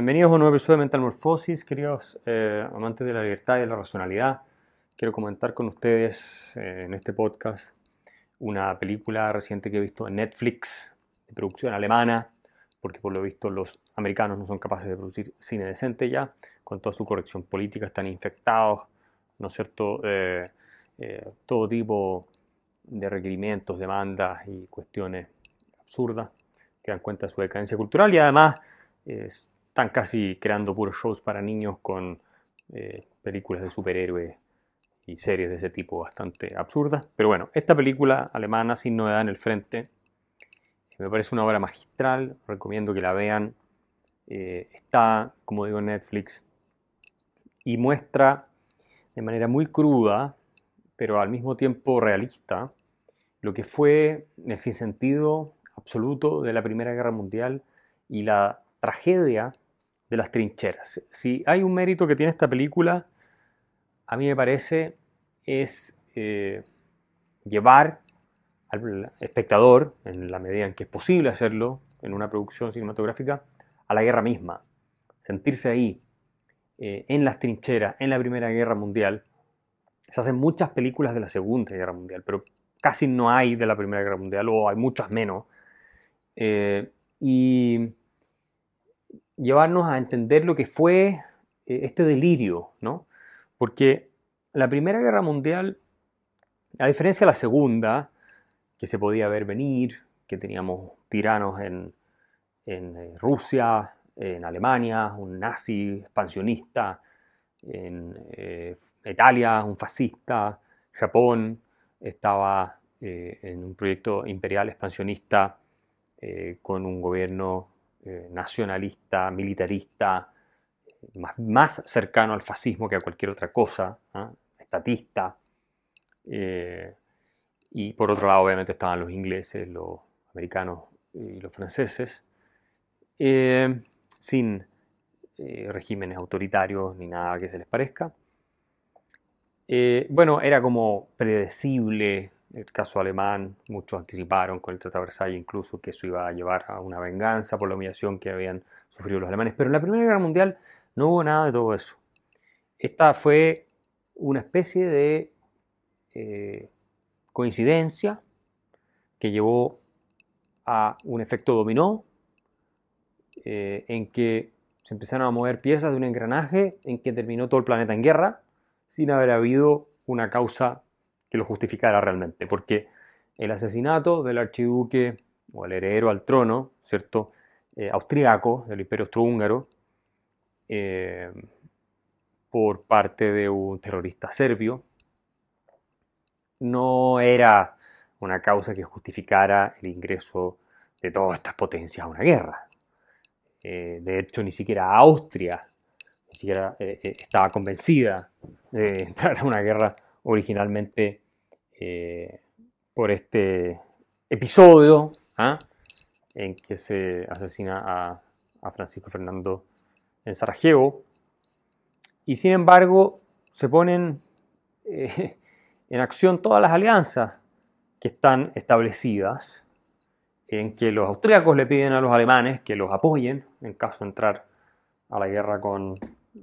Bienvenidos a un nuevo episodio de Mental Morphosis, queridos eh, amantes de la libertad y de la racionalidad. Quiero comentar con ustedes eh, en este podcast una película reciente que he visto en Netflix, de producción alemana, porque por lo visto los americanos no son capaces de producir cine decente ya, con toda su corrección política, están infectados, ¿no es cierto?, eh, todo tipo de requerimientos, demandas y cuestiones absurdas que dan cuenta de su decadencia cultural y además están casi creando puros shows para niños con eh, películas de superhéroes y series de ese tipo bastante absurdas. Pero bueno, esta película alemana sin novedad en el frente me parece una obra magistral, recomiendo que la vean. Eh, está, como digo, en Netflix y muestra de manera muy cruda, pero al mismo tiempo realista, lo que fue el sinsentido absoluto de la Primera Guerra Mundial y la tragedia de las trincheras. Si hay un mérito que tiene esta película, a mí me parece, es eh, llevar al espectador, en la medida en que es posible hacerlo en una producción cinematográfica, a la guerra misma. Sentirse ahí, eh, en las trincheras, en la Primera Guerra Mundial. Se hacen muchas películas de la Segunda Guerra Mundial, pero casi no hay de la Primera Guerra Mundial, o hay muchas menos. Eh, y llevarnos a entender lo que fue eh, este delirio, ¿no? Porque la Primera Guerra Mundial, a diferencia de la Segunda, que se podía ver venir, que teníamos tiranos en, eh, Rusia, en Alemania, un nazi expansionista, en eh, Italia, un fascista, Japón estaba en un proyecto imperial expansionista con un gobierno eh, nacionalista, militarista, más, cercano al fascismo que a cualquier otra cosa, ¿ah? estatista. Eh, y por otro lado, obviamente, estaban los ingleses, los americanos y los franceses, eh, sin regímenes autoritarios ni nada que se les parezca. bueno, era como predecible el caso alemán, muchos anticiparon con el Tratado de Versalles incluso que eso iba a llevar a una venganza por la humillación que habían sufrido los alemanes. Pero en la Primera Guerra Mundial no hubo nada de todo eso. Esta fue una especie de eh, coincidencia que llevó a un efecto dominó eh, en que se empezaron a mover piezas de un engranaje en que terminó todo el planeta en guerra sin haber habido una causa que lo justificara realmente, porque el asesinato del archiduque o el heredero al trono, ¿cierto? Eh, austriaco del imperio austrohúngaro eh, por parte de un terrorista serbio no era una causa que justificara el ingreso de todas estas potencias a una guerra. Eh, de hecho, ni siquiera Austria ni siquiera estaba convencida de entrar a una guerra originalmente eh, por este episodio ¿ah? en que se asesina a, Francisco Fernando en Sarajevo. Y sin embargo, se ponen eh, en acción todas las alianzas que están establecidas, en que los austríacos le piden a los alemanes que los apoyen en caso de entrar a la guerra con,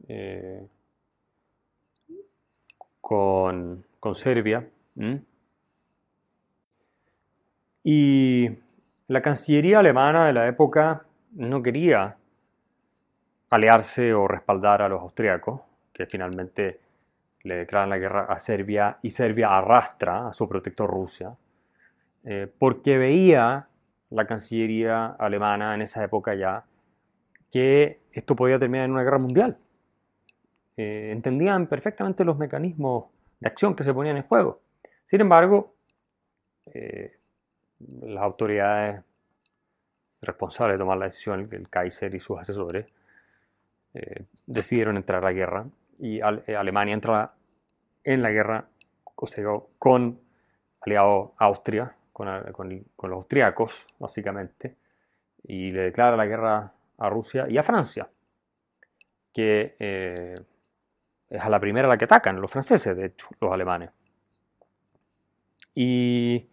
eh, con, Serbia. Y la Cancillería alemana de la época no quería aliarse o respaldar a los austriacos, que finalmente le declaran la guerra a Serbia y Serbia arrastra a su protector Rusia, eh, porque veía la Cancillería alemana en esa época ya que esto podía terminar en una guerra mundial. Eh, entendían perfectamente los mecanismos de acción que se ponían en juego. Sin embargo, eh, las autoridades responsables de tomar la decisión, el Kaiser y sus asesores, eh, decidieron entrar a la guerra y eh, Alemania entra en la guerra con aliado Austria, con, los austriacos, básicamente, y le declara la guerra a Rusia y a Francia, que es a la primera la que atacan, los franceses, de hecho, los alemanes. Y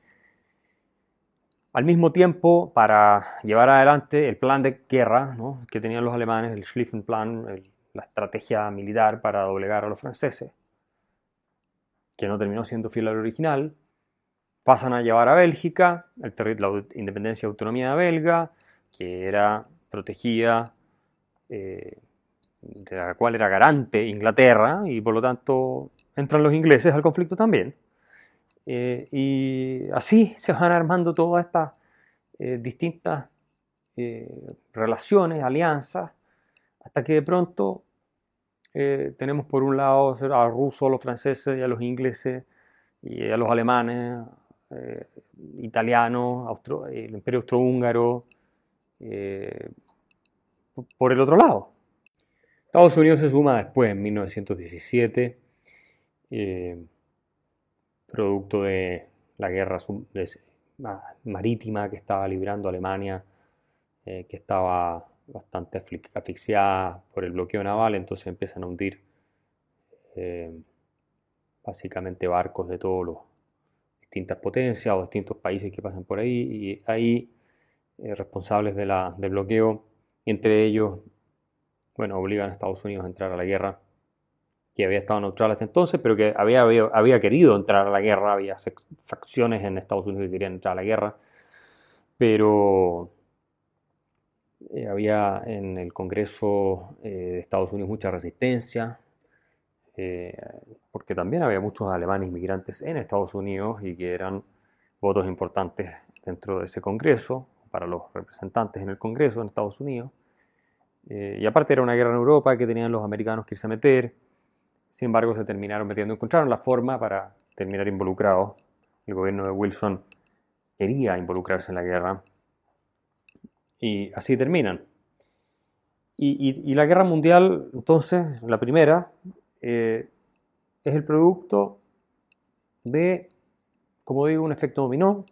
Al mismo tiempo, para llevar adelante el plan de guerra que tenían los alemanes, el Schlieffenplan, la estrategia militar para doblegar a los franceses, que no terminó siendo fiel al original, pasan a llevar a Bélgica, el la independencia y autonomía belga, que era protegida, eh, de la cual era garante Inglaterra, y por lo tanto entran los ingleses al conflicto también. Eh, y así se van armando todas estas eh, distintas relaciones, alianzas, hasta que de pronto tenemos por un lado a los rusos, a los franceses a los ingleses y a los alemanes, italianos, el imperio austrohúngaro, eh, por el otro lado. Estados Unidos se suma después, en 1917, eh, producto de la guerra marítima que estaba librando Alemania, eh, que estaba bastante asfixiada por el bloqueo naval, entonces empiezan a hundir básicamente barcos de todas las distintas potencias o distintos países que pasan por ahí, y ahí eh, responsables de la, del bloqueo, entre ellos, bueno, obligan a Estados Unidos a entrar a la guerra, que había estado neutral hasta entonces, pero que había, había, querido entrar a la guerra, había facciones en Estados Unidos que querían entrar a la guerra, pero eh, había en el Congreso eh, de Estados Unidos mucha resistencia, porque también había muchos alemanes inmigrantes en Estados Unidos y que eran votos importantes dentro de ese Congreso para los representantes en el Congreso en Estados Unidos. Eh, y aparte era una guerra en Europa que tenían los americanos que irse a meter. Sin embargo, se terminaron metiendo, encontraron la forma para terminar involucrados. El gobierno de Wilson quería involucrarse en la guerra. Y así terminan. Y, la guerra mundial, entonces, la primera, eh, es el producto de, como digo, un efecto dominó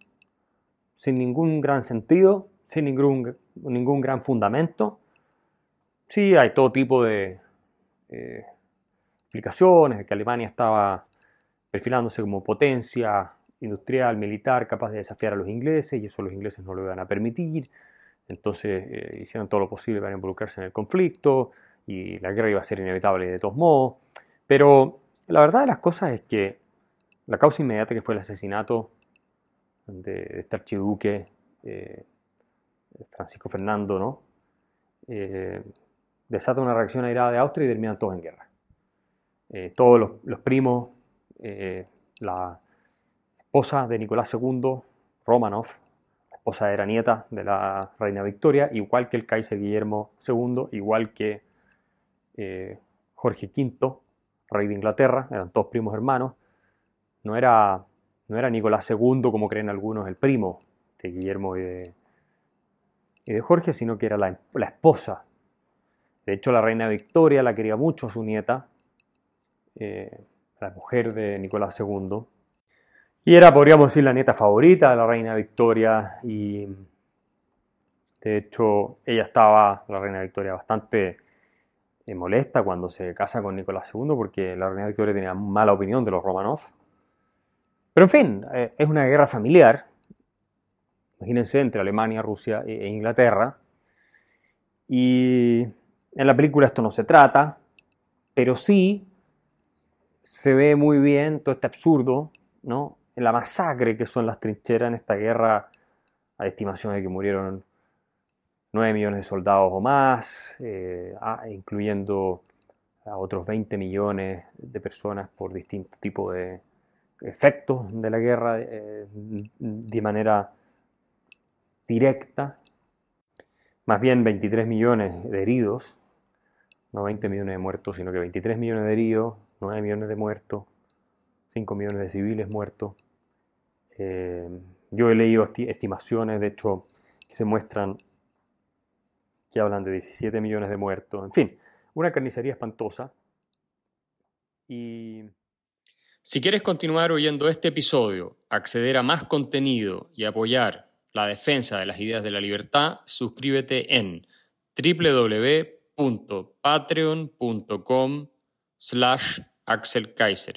sin ningún gran sentido, sin ningún, ningún gran fundamento. Sí, hay todo tipo de eh, explicaciones de que Alemania estaba perfilándose como potencia industrial, militar, capaz de desafiar a los ingleses, y eso los ingleses no lo iban a permitir. Entonces eh, hicieron todo lo posible para involucrarse en el conflicto, y la guerra iba a ser inevitable de todos modos. Pero la verdad de las cosas es que la causa inmediata que fue el asesinato de este archiduque eh, Francisco Fernando, ¿no? Eh, desata una reacción airada de Austria y terminan todos en guerra. Eh, todos los, primos, la esposa de Nicolás II, Romanov, la esposa era nieta de la reina Victoria, igual que el Kaiser Guillermo II, igual que Jorge V, rey de Inglaterra, eran todos primos hermanos. No era no era Nicolás II, como creen algunos, el primo de Guillermo y de, Jorge, sino que era la, esposa. De hecho, la reina Victoria la quería mucho su nieta, eh, la mujer de Nicolás II. Y era, podríamos decir, la nieta favorita de la reina Victoria. Y de hecho, ella estaba, la reina Victoria, bastante eh, molesta cuando se casa con Nicolás II, porque la reina Victoria tenía mala opinión de los Romanov. Pero en fin, eh, es una guerra familiar, imagínense, entre Alemania, Rusia e Inglaterra. Y en la película esto no se trata, pero sí se ve muy bien todo este absurdo, ¿no? La masacre que son las trincheras en esta guerra, hay estimaciones de que murieron 9 millones de soldados o más, eh, ah, incluyendo a otros 20 millones de personas por distintos tipos de, efectos de la guerra eh, de manera directa, más bien 23 millones de heridos, no 20 millones de muertos, sino que 23 millones de heridos, 9 millones de muertos, 5 millones de civiles muertos. Eh, yo he leído estimaciones, de hecho, que se muestran que hablan de 17 millones de muertos, en fin, una carnicería espantosa. Y si quieres continuar oyendo este episodio, acceder a más contenido y apoyar la defensa de las ideas de la libertad, suscríbete en www.patreon.com slash Axel Kaiser.